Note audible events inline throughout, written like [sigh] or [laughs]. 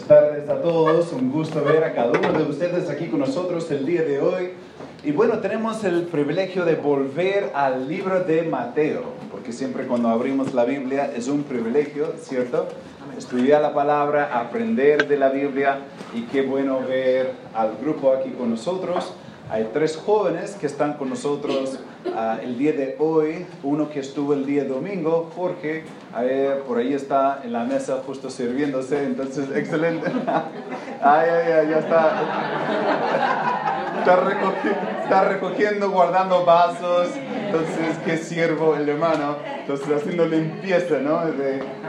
Buenas tardes a todos, un gusto ver a cada uno de ustedes aquí con nosotros el día de hoy. Y bueno, tenemos el privilegio de volver al libro de Mateo, porque siempre cuando abrimos la Biblia es un privilegio, ¿cierto? Estudiar la palabra, aprender de la Biblia y qué bueno ver al grupo aquí con nosotros. Hay tres jóvenes que están con nosotros ah, el día de hoy. Uno que estuvo el día domingo, Jorge, a ver, por ahí está en la mesa justo sirviéndose, entonces [laughs] excelente. ay, ay, ay, ya está. Está recogiendo, guardando vasos. Entonces, qué siervo el hermano. Entonces, haciendo limpieza, ¿no?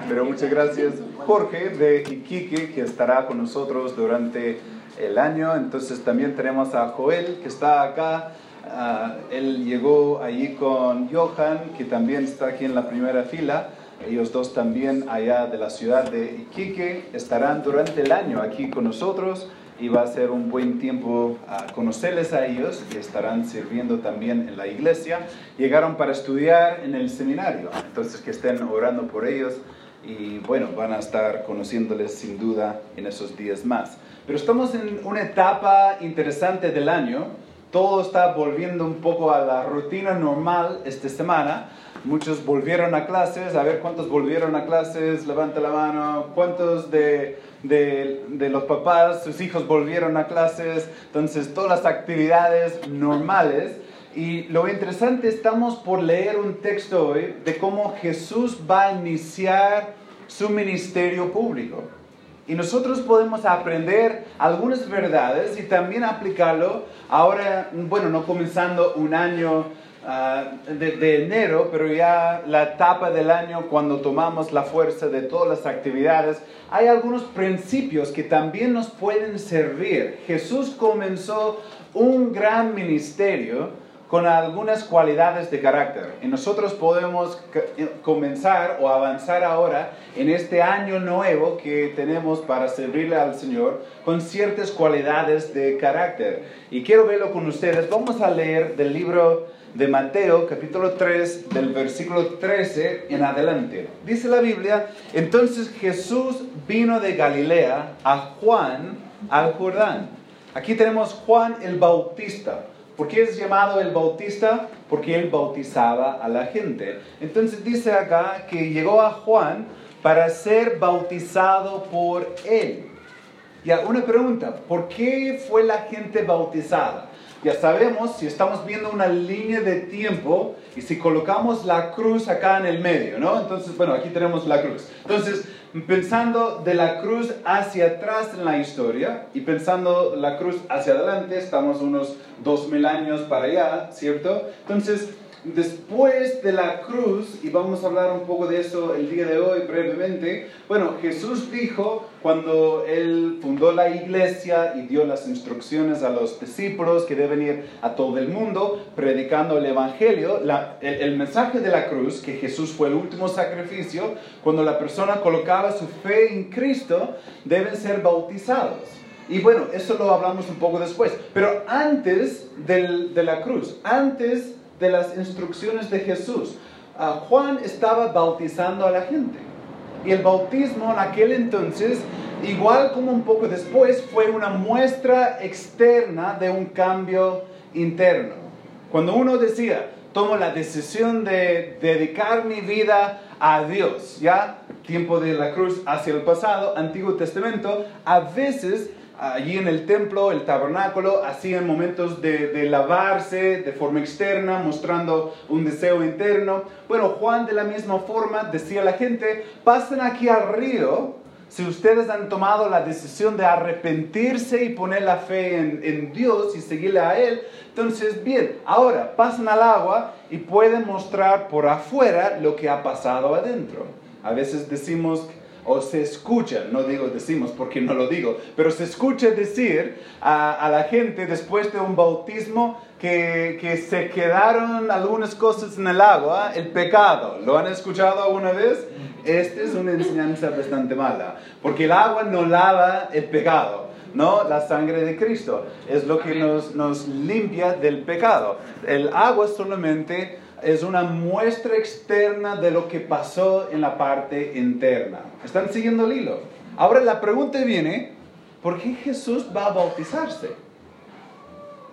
pero muchas gracias, Jorge de Iquique, que estará con nosotros durante el año. Entonces también tenemos a Joel que está acá. Ah, él llegó allí con Johan, que también está aquí en la primera fila. Ellos dos también allá de la ciudad de Iquique estarán durante el año aquí con nosotros y va a ser un buen tiempo a conocerles a ellos y estarán sirviendo también en la iglesia. Llegaron para estudiar en el seminario, entonces que estén orando por ellos y bueno, van a estar conociéndoles sin duda en esos días más. Pero estamos en una etapa interesante del año. Todo está volviendo un poco a la rutina normal esta semana. Muchos volvieron a clases. A ver cuántos volvieron a clases. Levanta la mano. ¿Cuántos de, de, de los papás, sus hijos volvieron a clases? Entonces, todas las actividades normales. Y lo interesante, estamos por leer un texto hoy de cómo Jesús va a iniciar su ministerio público. Y nosotros podemos aprender algunas verdades y también aplicarlo ahora, bueno, no comenzando un año ah, de, de, enero, pero ya la etapa del año cuando tomamos la fuerza de todas las actividades, hay algunos principios que también nos pueden servir. Jesús comenzó un gran ministerio con algunas cualidades de carácter. Y nosotros podemos eh, comenzar o avanzar ahora en este año nuevo que tenemos para servirle al Señor con ciertas cualidades de carácter. Y quiero verlo con ustedes. Vamos a leer del libro de Mateo, capítulo 3, del versículo 13 en adelante. Dice la Biblia, entonces Jesús vino de Galilea a Juan al Jordán. Aquí tenemos Juan el Bautista. ¿Por qué es llamado el bautista? Porque él bautizaba a la gente. Entonces dice acá que llegó a Juan para ser bautizado por él. Ya, una pregunta, ¿por qué fue la gente bautizada? Ya sabemos, si estamos viendo una línea de tiempo y si colocamos la cruz acá en el medio, ¿no? Entonces, bueno, aquí tenemos la cruz. Entonces, pensando de la cruz hacia atrás en la historia y pensando la cruz hacia adelante, estamos unos dos mil años para allá, ¿cierto? Entonces, después de la cruz, y vamos a hablar un poco de eso el día de hoy brevemente, bueno, Jesús dijo cuando él fundó la iglesia y dio las instrucciones a los discípulos que deben ir a todo el mundo predicando el Evangelio, el, el mensaje de la cruz, que Jesús fue el último sacrificio, cuando la persona colocaba su fe en Cristo, deben ser bautizados. Y bueno, eso lo hablamos un poco después. Pero antes del, de la cruz, antes de las instrucciones de Jesús. Ah, Juan estaba bautizando a la gente. Y el bautismo en aquel entonces, igual como un poco después, fue una muestra externa de un cambio interno. Cuando uno decía, tomo la decisión de dedicar mi vida a Dios, ya tiempo de la cruz hacia el pasado, Antiguo Testamento, a veces allí en el templo, el tabernáculo, hacían momentos de, lavarse de forma externa, mostrando un deseo interno. Bueno, Juan de la misma forma decía a la gente, pasen aquí al río si ustedes han tomado la decisión de arrepentirse y poner la fe en, en, Dios y seguirle a Él, entonces bien, ahora pasen al agua y pueden mostrar por afuera lo que ha pasado adentro. A veces decimos o se escucha, no digo decimos porque no lo digo, pero se escucha decir a, la gente después de un bautismo que, que, se quedaron algunas cosas en el agua, el pecado. ¿Lo han escuchado alguna vez? Esta es una enseñanza bastante mala, porque el agua no lava el pecado. No, la sangre de Cristo es lo que nos, nos limpia del pecado. El agua solamente es una muestra externa de lo que pasó en la parte interna. ¿Están siguiendo el hilo? Ahora la pregunta viene, ¿por qué Jesús va a bautizarse?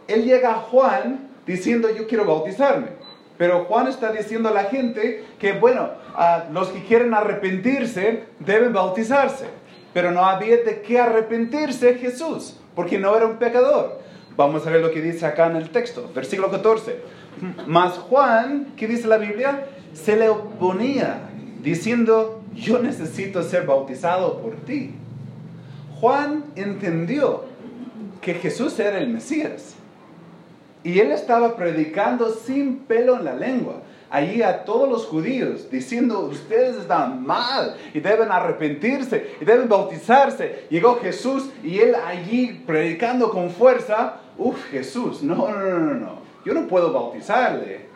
Él llega a Juan diciendo, yo quiero bautizarme. Pero Juan está diciendo a la gente que, bueno, los que quieren arrepentirse deben bautizarse. Pero no había de qué arrepentirse Jesús, porque no era un pecador. Vamos a ver lo que dice acá en el texto, versículo 14. Mas Juan, ¿qué dice la Biblia? Se le oponía, diciendo, yo necesito ser bautizado por ti. Juan entendió que Jesús era el Mesías. Y él estaba predicando sin pelo en la lengua allí a todos los judíos diciendo, ustedes están mal y deben arrepentirse y deben bautizarse. Llegó Jesús y él allí predicando con fuerza, uff, Jesús, no, no, no, no, no, yo no puedo bautizarle,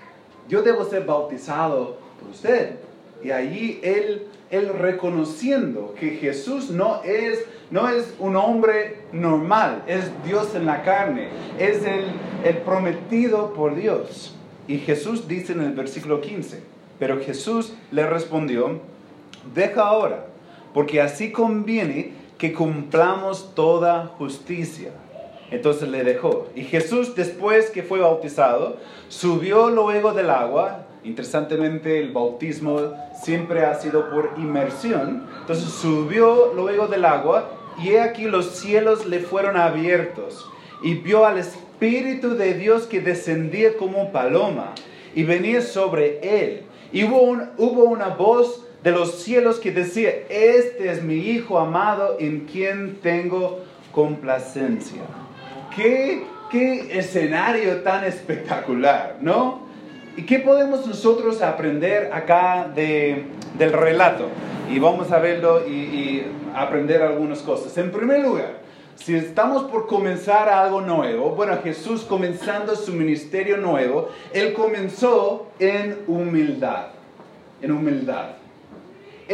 yo debo ser bautizado por usted. Y allí él, él reconociendo que Jesús no es, no es un hombre normal, es Dios en la carne, es el, el prometido por Dios. Y Jesús dice en el versículo 15, pero Jesús le respondió, deja ahora, porque así conviene que cumplamos toda justicia. Entonces le dejó. Y Jesús, después que fue bautizado, subió luego del agua. Interesantemente, el bautismo siempre ha sido por inmersión. Entonces subió luego del agua y he aquí los cielos le fueron abiertos y vio al Espíritu de Dios que descendía como paloma y venía sobre él. Y hubo, hubo una voz de los cielos que decía, este es mi Hijo amado en quien tengo complacencia. Qué, qué escenario tan espectacular, ¿no? ¿Y qué podemos nosotros aprender acá de, del relato? Y vamos a verlo y, y aprender algunas cosas. En primer lugar, si estamos por comenzar algo nuevo, bueno, Jesús comenzando su ministerio nuevo, Él comenzó en humildad, en humildad.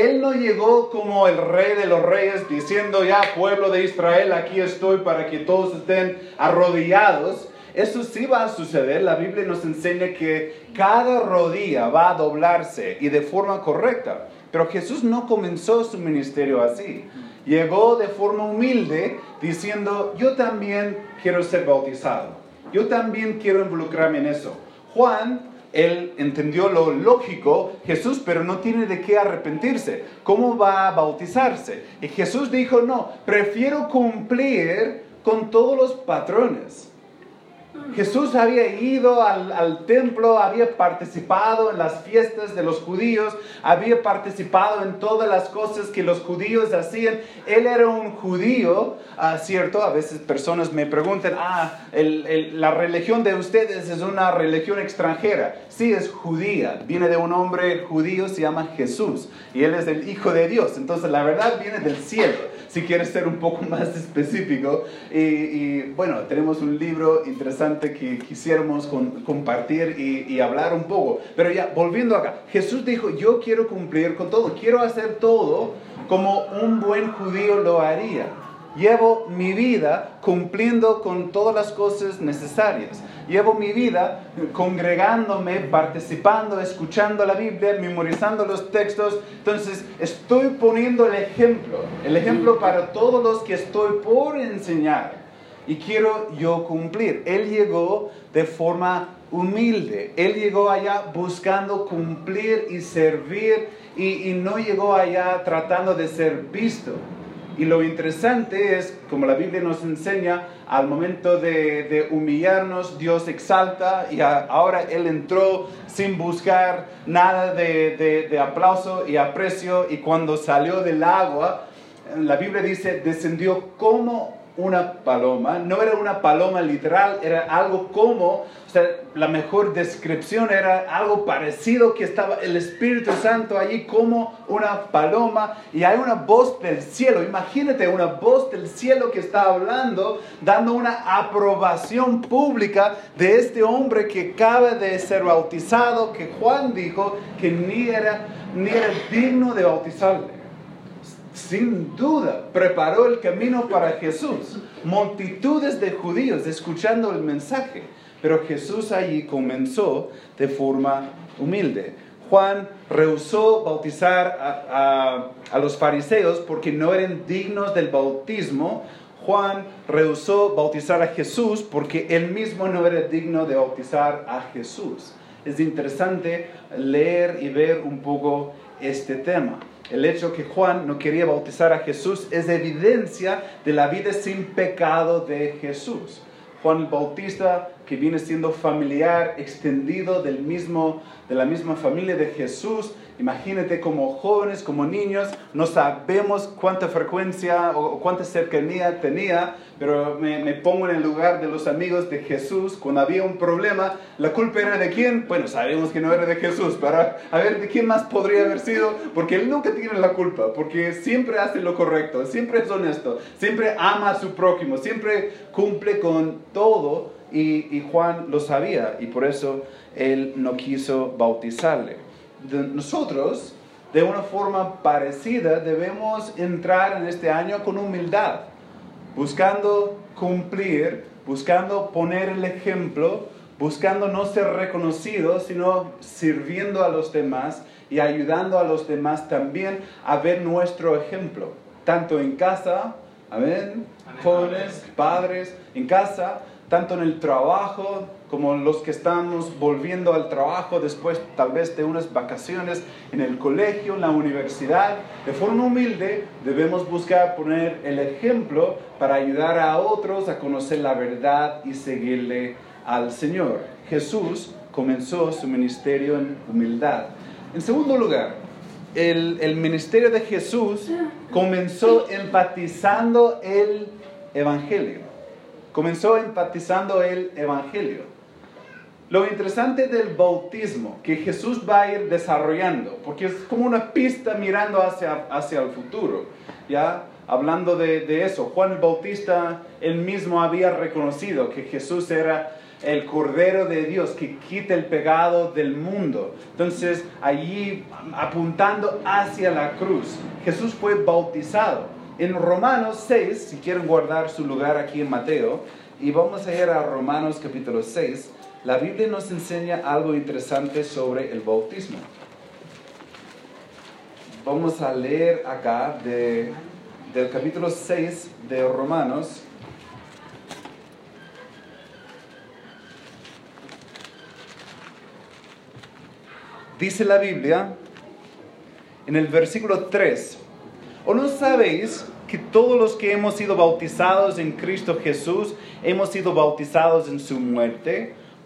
Él no llegó como el rey de los reyes diciendo, ya pueblo de Israel, aquí estoy para que todos estén arrodillados. Eso sí va a suceder. La Biblia nos enseña que cada rodilla va a doblarse y de forma correcta. Pero Jesús no comenzó su ministerio así llegó de forma humilde diciendo, yo también quiero ser bautizado, yo también quiero involucrarme en eso. Juan, él entendió lo lógico, Jesús, pero no tiene de qué arrepentirse. ¿Cómo va a bautizarse? Y Jesús dijo, no, prefiero cumplir con todos los patrones. Jesús había ido al, templo, había participado en las fiestas de los judíos, había participado en todas las cosas que los judíos hacían. Él era un judío, ah, ¿cierto? A veces personas me preguntan, ah, la religión de ustedes es una religión extranjera. Sí, es judía, viene de un hombre judío, se llama Jesús, y él es el Hijo de Dios. Entonces la verdad viene del cielo si quieres ser un poco [laughs] más específico. Y, bueno, tenemos un libro interesante que quisiéramos compartir y, y, hablar un poco. Pero ya, volviendo acá, Jesús dijo, yo quiero cumplir con todo, quiero hacer todo como un buen judío lo haría llevo mi vida cumpliendo con todas las cosas necesarias. Llevo mi vida congregándome, participando, escuchando la Biblia, memorizando los textos. Entonces, estoy poniendo el ejemplo, el ejemplo para todos los que estoy por enseñar. Y quiero yo cumplir. Él llegó de forma humilde. Él llegó allá buscando cumplir y servir y, y no llegó allá tratando de ser visto. Y lo interesante es, como la Biblia nos enseña, al momento de, humillarnos, Dios exalta y ahora Él entró sin buscar nada de, de aplauso y aprecio. Y cuando salió del agua, la Biblia dice, descendió como una paloma, no era una paloma literal, era algo como, o sea, la mejor descripción era algo parecido que estaba el Espíritu Santo allí como una paloma y hay una voz del cielo, imagínate una voz del cielo que está hablando, dando una aprobación pública de este hombre que acaba de ser bautizado, que Juan dijo que ni era, ni era digno de bautizarle sin duda preparó el camino para Jesús. Multitudes de judíos escuchando el mensaje, pero Jesús allí comenzó de forma humilde. Juan rehusó bautizar a, a, los fariseos porque no eran dignos del bautismo. Juan rehusó bautizar a Jesús porque él mismo no era digno de bautizar a Jesús. Es interesante leer y ver un poco este tema. El hecho que Juan no quería bautizar a Jesús es evidencia de la vida sin pecado de Jesús. Juan el Bautista, que viene siendo familiar, extendido del mismo, de la misma familia de Jesús. Imagínate como jóvenes, como niños, no sabemos cuánta frecuencia o cuánta cercanía tenía, pero me, pongo en el lugar de los amigos de Jesús. Cuando había un problema, ¿la culpa era de quién? Bueno, sabemos que no era de Jesús, pero a ver, ¿de quién más podría haber sido? Porque él nunca tiene la culpa, porque siempre hace lo correcto, siempre es honesto, siempre ama a su prójimo, siempre cumple con todo. Y Juan lo sabía y por eso él no quiso bautizarle. De nosotros, de una forma parecida, debemos entrar en este año con humildad buscando cumplir, buscando poner el ejemplo, buscando no ser reconocidos, sino sirviendo a los demás y ayudando a los demás también a ver nuestro ejemplo, tanto en casa, amén, jóvenes, padres, en casa, tanto en el trabajo, como los que estamos volviendo al trabajo después tal vez de unas vacaciones en el colegio, en la universidad, de forma humilde debemos buscar poner el ejemplo para ayudar a otros a conocer la verdad y seguirle al Señor. Jesús comenzó su ministerio en humildad. En segundo lugar, el, el ministerio de Jesús comenzó empatizando el Evangelio. Comenzó empatizando el Evangelio. Lo interesante del bautismo que Jesús va a ir desarrollando, porque es como una pista mirando hacia, hacia el futuro, ¿ya? Hablando de, de eso, Juan el Bautista, él mismo había reconocido que Jesús era el Cordero de Dios que quita el pecado del mundo. Entonces, allí apuntando hacia la cruz, Jesús fue bautizado. En Romanos 6, si quieren guardar su lugar aquí en Mateo, y vamos a ir a Romanos capítulo 6, la Biblia nos enseña algo interesante sobre el bautismo. Vamos a leer acá de, del capítulo 6 de Romanos. Dice la Biblia en el versículo 3, ¿o no sabéis que todos los que hemos sido bautizados en Cristo Jesús hemos sido bautizados en su muerte?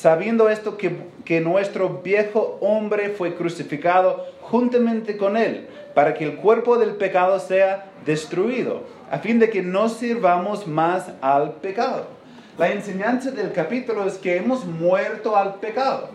sabiendo esto que, que, nuestro viejo hombre fue crucificado juntamente con él, para que el cuerpo del pecado sea destruido, a fin de que no sirvamos más al pecado. La enseñanza del capítulo es que hemos muerto al pecado.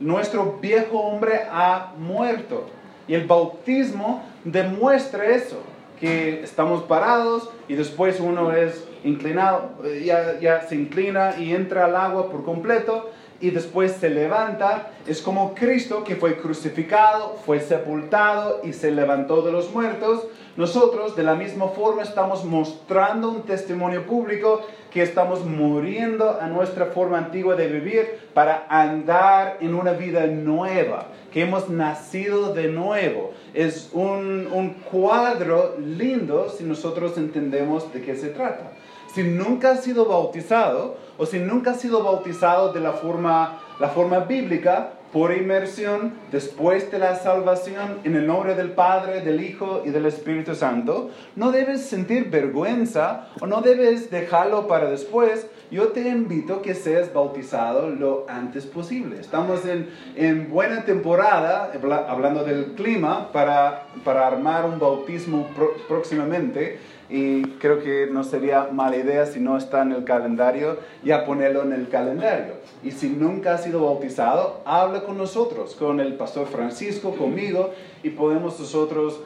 Nuestro viejo hombre ha muerto. Y el bautismo demuestra eso, que estamos parados y después uno es inclinado, eh, ya, ya se inclina y entra al agua por completo y después se levanta. Es como Cristo que fue crucificado, fue sepultado y se levantó de los muertos. Nosotros de la misma forma estamos mostrando un testimonio público que estamos muriendo a nuestra forma antigua de vivir para andar en una vida nueva, que hemos nacido de nuevo. Es un, un cuadro lindo si nosotros entendemos de qué se trata si nunca has sido bautizado o si nunca has sido bautizado de la forma, la forma bíblica, por inmersión, después de la salvación, en el nombre del Padre, del Hijo y del Espíritu Santo, no debes sentir vergüenza o no debes dejarlo para después. Yo te invito a que seas bautizado lo antes posible. Estamos en, en buena temporada, hablando del clima, para, para armar un bautismo próximamente y creo que no sería mala idea si no está en el calendario, ya ponerlo en el calendario. Y si nunca ha sido bautizado, habla con nosotros, con el pastor Francisco, conmigo, y podemos nosotros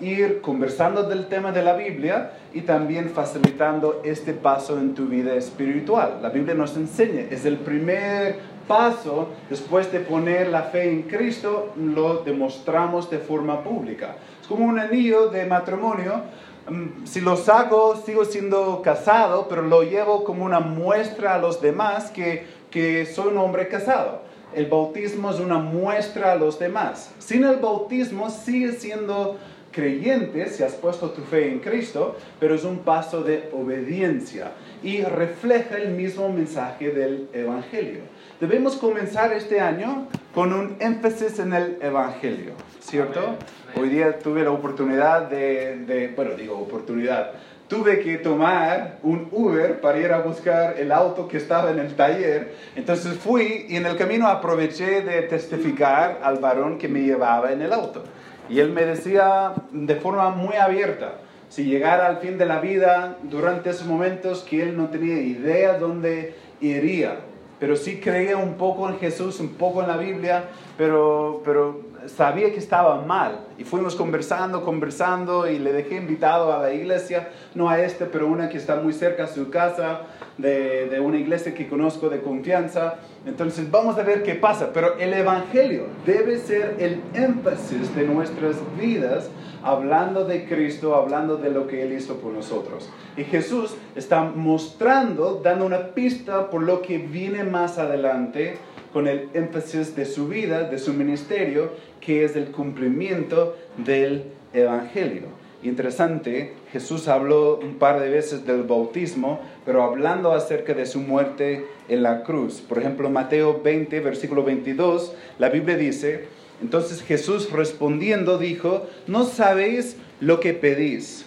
ir conversando del tema de la Biblia y también facilitando este paso en tu vida espiritual. La Biblia nos enseña, es el primer paso después de poner la fe en Cristo, lo demostramos de forma pública. Es como un anillo de matrimonio. Mm, si lo saco, sigo siendo casado, pero lo llevo como una muestra a los demás que, que soy un hombre casado. El bautismo es una muestra a los demás. Sin el bautismo sigue siendo creyente si has puesto tu fe en Cristo, pero es un paso de obediencia y refleja el mismo mensaje del Evangelio. Debemos comenzar este año con un énfasis en el Evangelio, ¿cierto? Hoy día tuve la oportunidad de, de, bueno, digo oportunidad, tuve que tomar un Uber para ir a buscar el auto que estaba en el taller. Entonces fui y en el camino aproveché de testificar al varón que me llevaba en el auto. Y él me decía de forma muy abierta, si llegara al fin de la vida, durante esos momentos que él no tenía idea dónde iría, pero sí creía un poco en Jesús, un poco en la Biblia, pero, pero sabía que estaba mal. Y fuimos conversando, conversando, y le dejé invitado a la iglesia, no a este, pero una que está muy cerca a su casa, de, de una iglesia que conozco de confianza. Entonces vamos a ver qué pasa. Pero el Evangelio debe ser el énfasis de nuestras vidas, hablando de Cristo, hablando de lo que Él hizo por nosotros. Y Jesús está mostrando, dando una pista por lo que viene más adelante con el énfasis de su vida, de su ministerio, que es el cumplimiento del Evangelio. Interesante, Jesús habló un par de veces del bautismo, pero hablando acerca de su muerte en la cruz. Por ejemplo, Mateo 20, versículo 22, la Biblia dice, entonces Jesús respondiendo dijo, ¿no sabéis lo que pedís?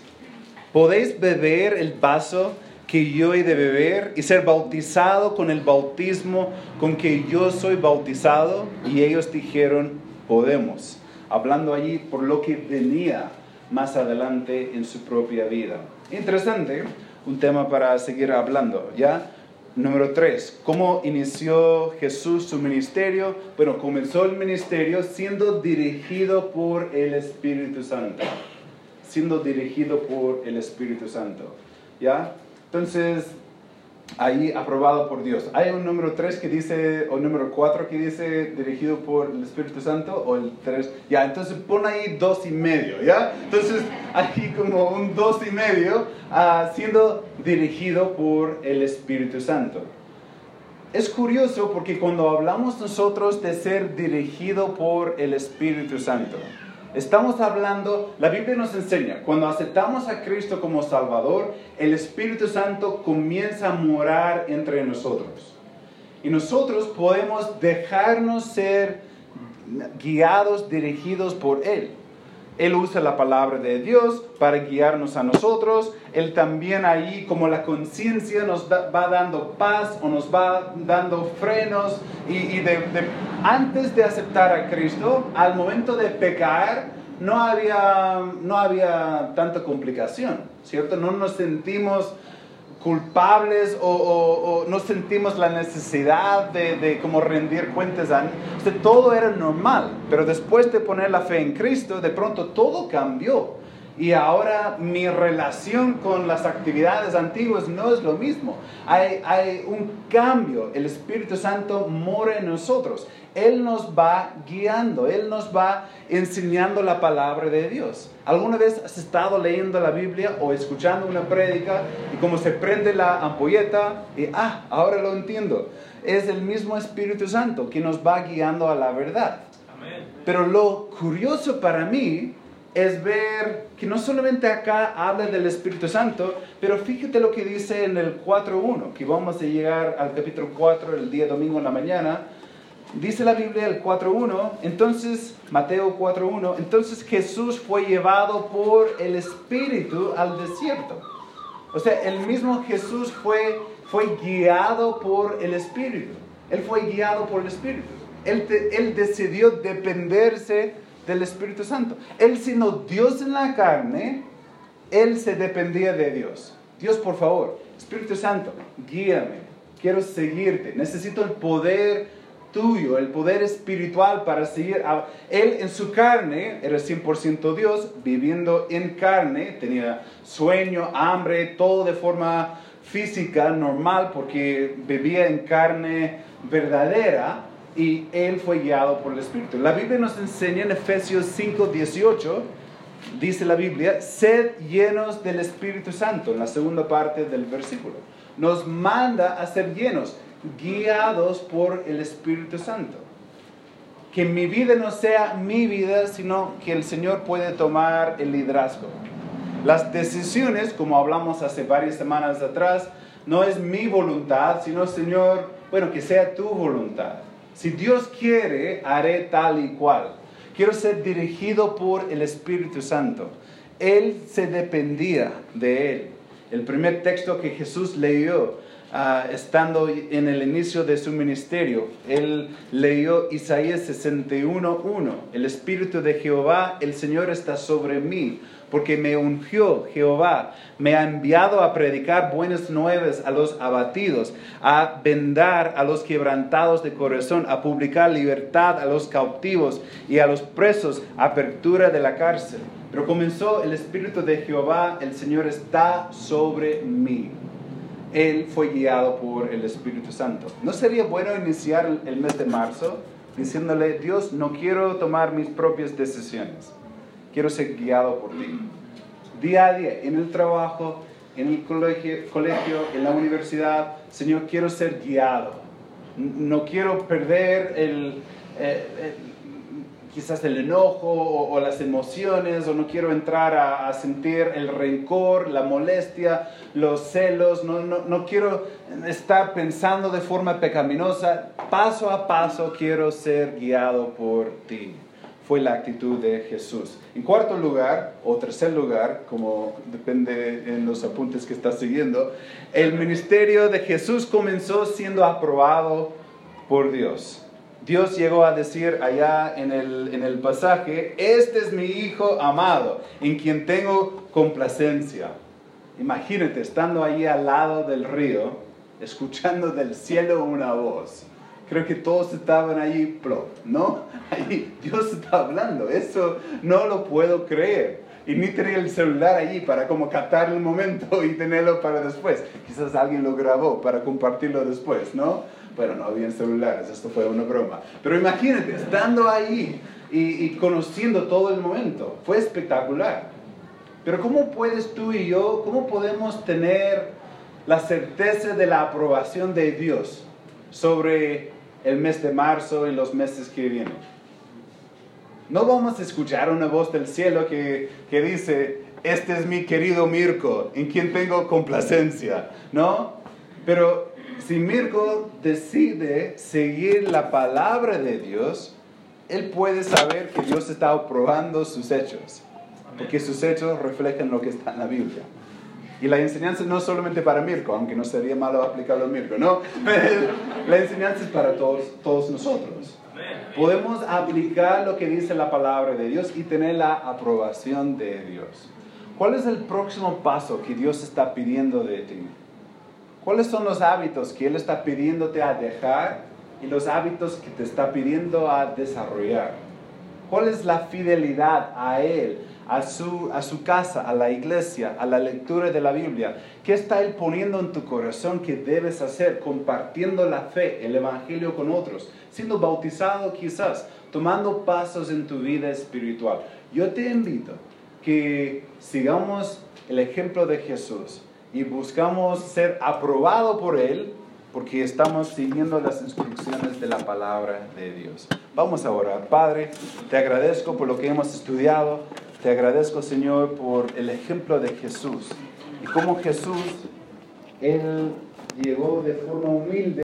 ¿Podéis beber el vaso que yo he de beber y ser bautizado con el bautismo con que yo soy bautizado? Y ellos dijeron, podemos, hablando allí por lo que venía más adelante en su propia vida. Interesante, un tema para seguir hablando, ¿ya? Número tres, ¿cómo inició Jesús su ministerio? Bueno, comenzó el ministerio siendo dirigido por el Espíritu Santo. Siendo dirigido por el Espíritu Santo. ¿Ya? Entonces, ahí aprobado por Dios. Hay un número 3 que dice, o número 4 que dice dirigido por el Espíritu Santo, o el 3, ya, entonces pon ahí dos y medio, ¿ya? Entonces, [laughs] aquí como un dos y medio, uh, siendo dirigido por el Espíritu Santo. Es curioso porque cuando hablamos nosotros de ser dirigido por el Espíritu Santo, Estamos hablando, la Biblia nos enseña, cuando aceptamos a Cristo como Salvador, el Espíritu Santo comienza a morar entre nosotros. Y nosotros podemos dejarnos ser guiados, dirigidos por Él. Él usa la palabra de Dios para guiarnos a nosotros. Él también ahí, como la conciencia, nos va dando paz o nos va dando frenos. Y, antes de aceptar a Cristo, al momento de pecar, no había, no había tanta complicación, ¿cierto? No nos sentimos culpables o, no sentimos la necesidad de, de como rendir cuentas. A, todo era normal, pero después de poner la fe en Cristo, de pronto todo cambió. Y ahora mi relación con las actividades antiguas no es lo mismo. Hay, hay un cambio. El Espíritu Santo mora en nosotros. Él nos va guiando, Él nos va enseñando la palabra de Dios. ¿Alguna vez has estado leyendo la Biblia o escuchando una prédica y como se prende la ampolleta y, ah, ahora lo entiendo? Es el mismo Espíritu Santo que nos va guiando a la verdad. Pero lo curioso para mí es ver que no solamente acá habla del Espíritu Santo, pero fíjate lo que dice en el 4.1, que vamos a llegar al capítulo 4 el día domingo en la mañana Dice la Biblia el 4.1, entonces, Mateo 4.1, entonces Jesús fue llevado por el Espíritu al desierto. O sea, el mismo Jesús fue, fue guiado por el Espíritu. Él fue guiado por el Espíritu. Él, él decidió dependerse del Espíritu Santo. Él siendo Dios en la carne, él se dependía de Dios. Dios, por favor, Espíritu Santo, guíame. Quiero seguirte. Necesito el poder tuyo, el poder espiritual para seguir. A... Él en su carne era 100% Dios, viviendo en carne, tenía sueño, hambre, todo de forma física, normal, porque vivía en carne verdadera y él fue guiado por el Espíritu. La Biblia nos enseña en Efesios 5, 18, dice la Biblia, sed llenos del Espíritu Santo, en la segunda parte del versículo. Nos manda a ser llenos, guiados por el Espíritu Santo. Que mi vida no sea mi vida, sino que el Señor puede tomar el liderazgo. Las decisiones, como hablamos hace varias semanas atrás, no es mi voluntad, sino Señor, bueno, que sea tu voluntad. Si Dios quiere, haré tal y cual. Quiero ser dirigido por el Espíritu Santo. Él se dependía de Él. El primer texto que Jesús leyó ah, estando en el inicio de su ministerio, Él leyó Isaías 61.1. El Espíritu de Jehová, el Señor está sobre mí porque me ungió Jehová, me ha enviado a predicar buenas nuevas a los abatidos, a vendar a los quebrantados de corazón, a publicar libertad a los cautivos y a los presos, apertura de la cárcel. Pero comenzó el Espíritu de Jehová, el Señor está sobre mí. Él fue guiado por el Espíritu Santo. ¿No sería bueno iniciar el mes de marzo diciéndole, Dios, no quiero tomar mis propias decisiones? Quiero ser guiado por ti. Día a día, en el trabajo, en el colegio, colegio en la universidad, Señor, quiero ser guiado. No quiero perder el, eh, quizás el enojo o, las emociones, o no quiero entrar a, sentir el rencor, la molestia, los celos, no, no, no quiero estar pensando de forma pecaminosa. Paso a paso quiero ser guiado por ti fue la actitud de Jesús. En cuarto lugar, o tercer lugar, como depende en los apuntes que está siguiendo, el ministerio de Jesús comenzó siendo aprobado por Dios. Dios llegó a decir allá en el, en el pasaje, este es mi Hijo amado, en quien tengo complacencia. Imagínate estando ahí al lado del río, escuchando del cielo una voz creo que todos estaban ahí, ¿no? [laughs] Ahí Dios está hablando, eso no lo puedo creer. Y ni tenía el celular allí para como captar el momento [laughs] y tenerlo para después. Quizás alguien lo grabó para compartirlo después, ¿no? Bueno, no había celulares, esto fue una broma. Pero imagínate, estando ahí y, y conociendo todo el momento, fue espectacular. Pero ¿cómo puedes tú y yo, cómo podemos tener la certeza de la aprobación de Dios sobre el mes de marzo y los meses que vienen. No vamos a escuchar una voz del cielo que, que dice, este es mi querido Mirko, en quien tengo complacencia, ¿no? Pero si Mirko decide seguir la palabra de Dios, él puede saber que Dios está aprobando sus hechos, porque sus hechos reflejan lo que está en la Biblia. Y la enseñanza no es solamente para Mirko, aunque no sería malo aplicarlo a Mirko, ¿no? [laughs] la enseñanza es para todos, todos nosotros. Podemos aplicar lo que dice la palabra de Dios y tener la aprobación de Dios. ¿Cuál es el próximo paso que Dios está pidiendo de ti? ¿Cuáles son los hábitos que Él está pidiéndote a dejar y los hábitos que te está pidiendo a desarrollar? ¿Cuál es la fidelidad a Él? a su, a su casa, a la iglesia, a la lectura de la Biblia. ¿Qué está Él poniendo en tu corazón que debes hacer? Compartiendo la fe, el Evangelio con otros, siendo bautizado quizás, tomando pasos en tu vida espiritual. Yo te invito que sigamos el ejemplo de Jesús y buscamos ser aprobado por Él porque estamos siguiendo las instrucciones de la palabra de Dios. Vamos a orar. Padre, te agradezco por lo que hemos estudiado. Te agradezco, Señor, por el ejemplo de Jesús y cómo Jesús, Él llegó de forma humilde.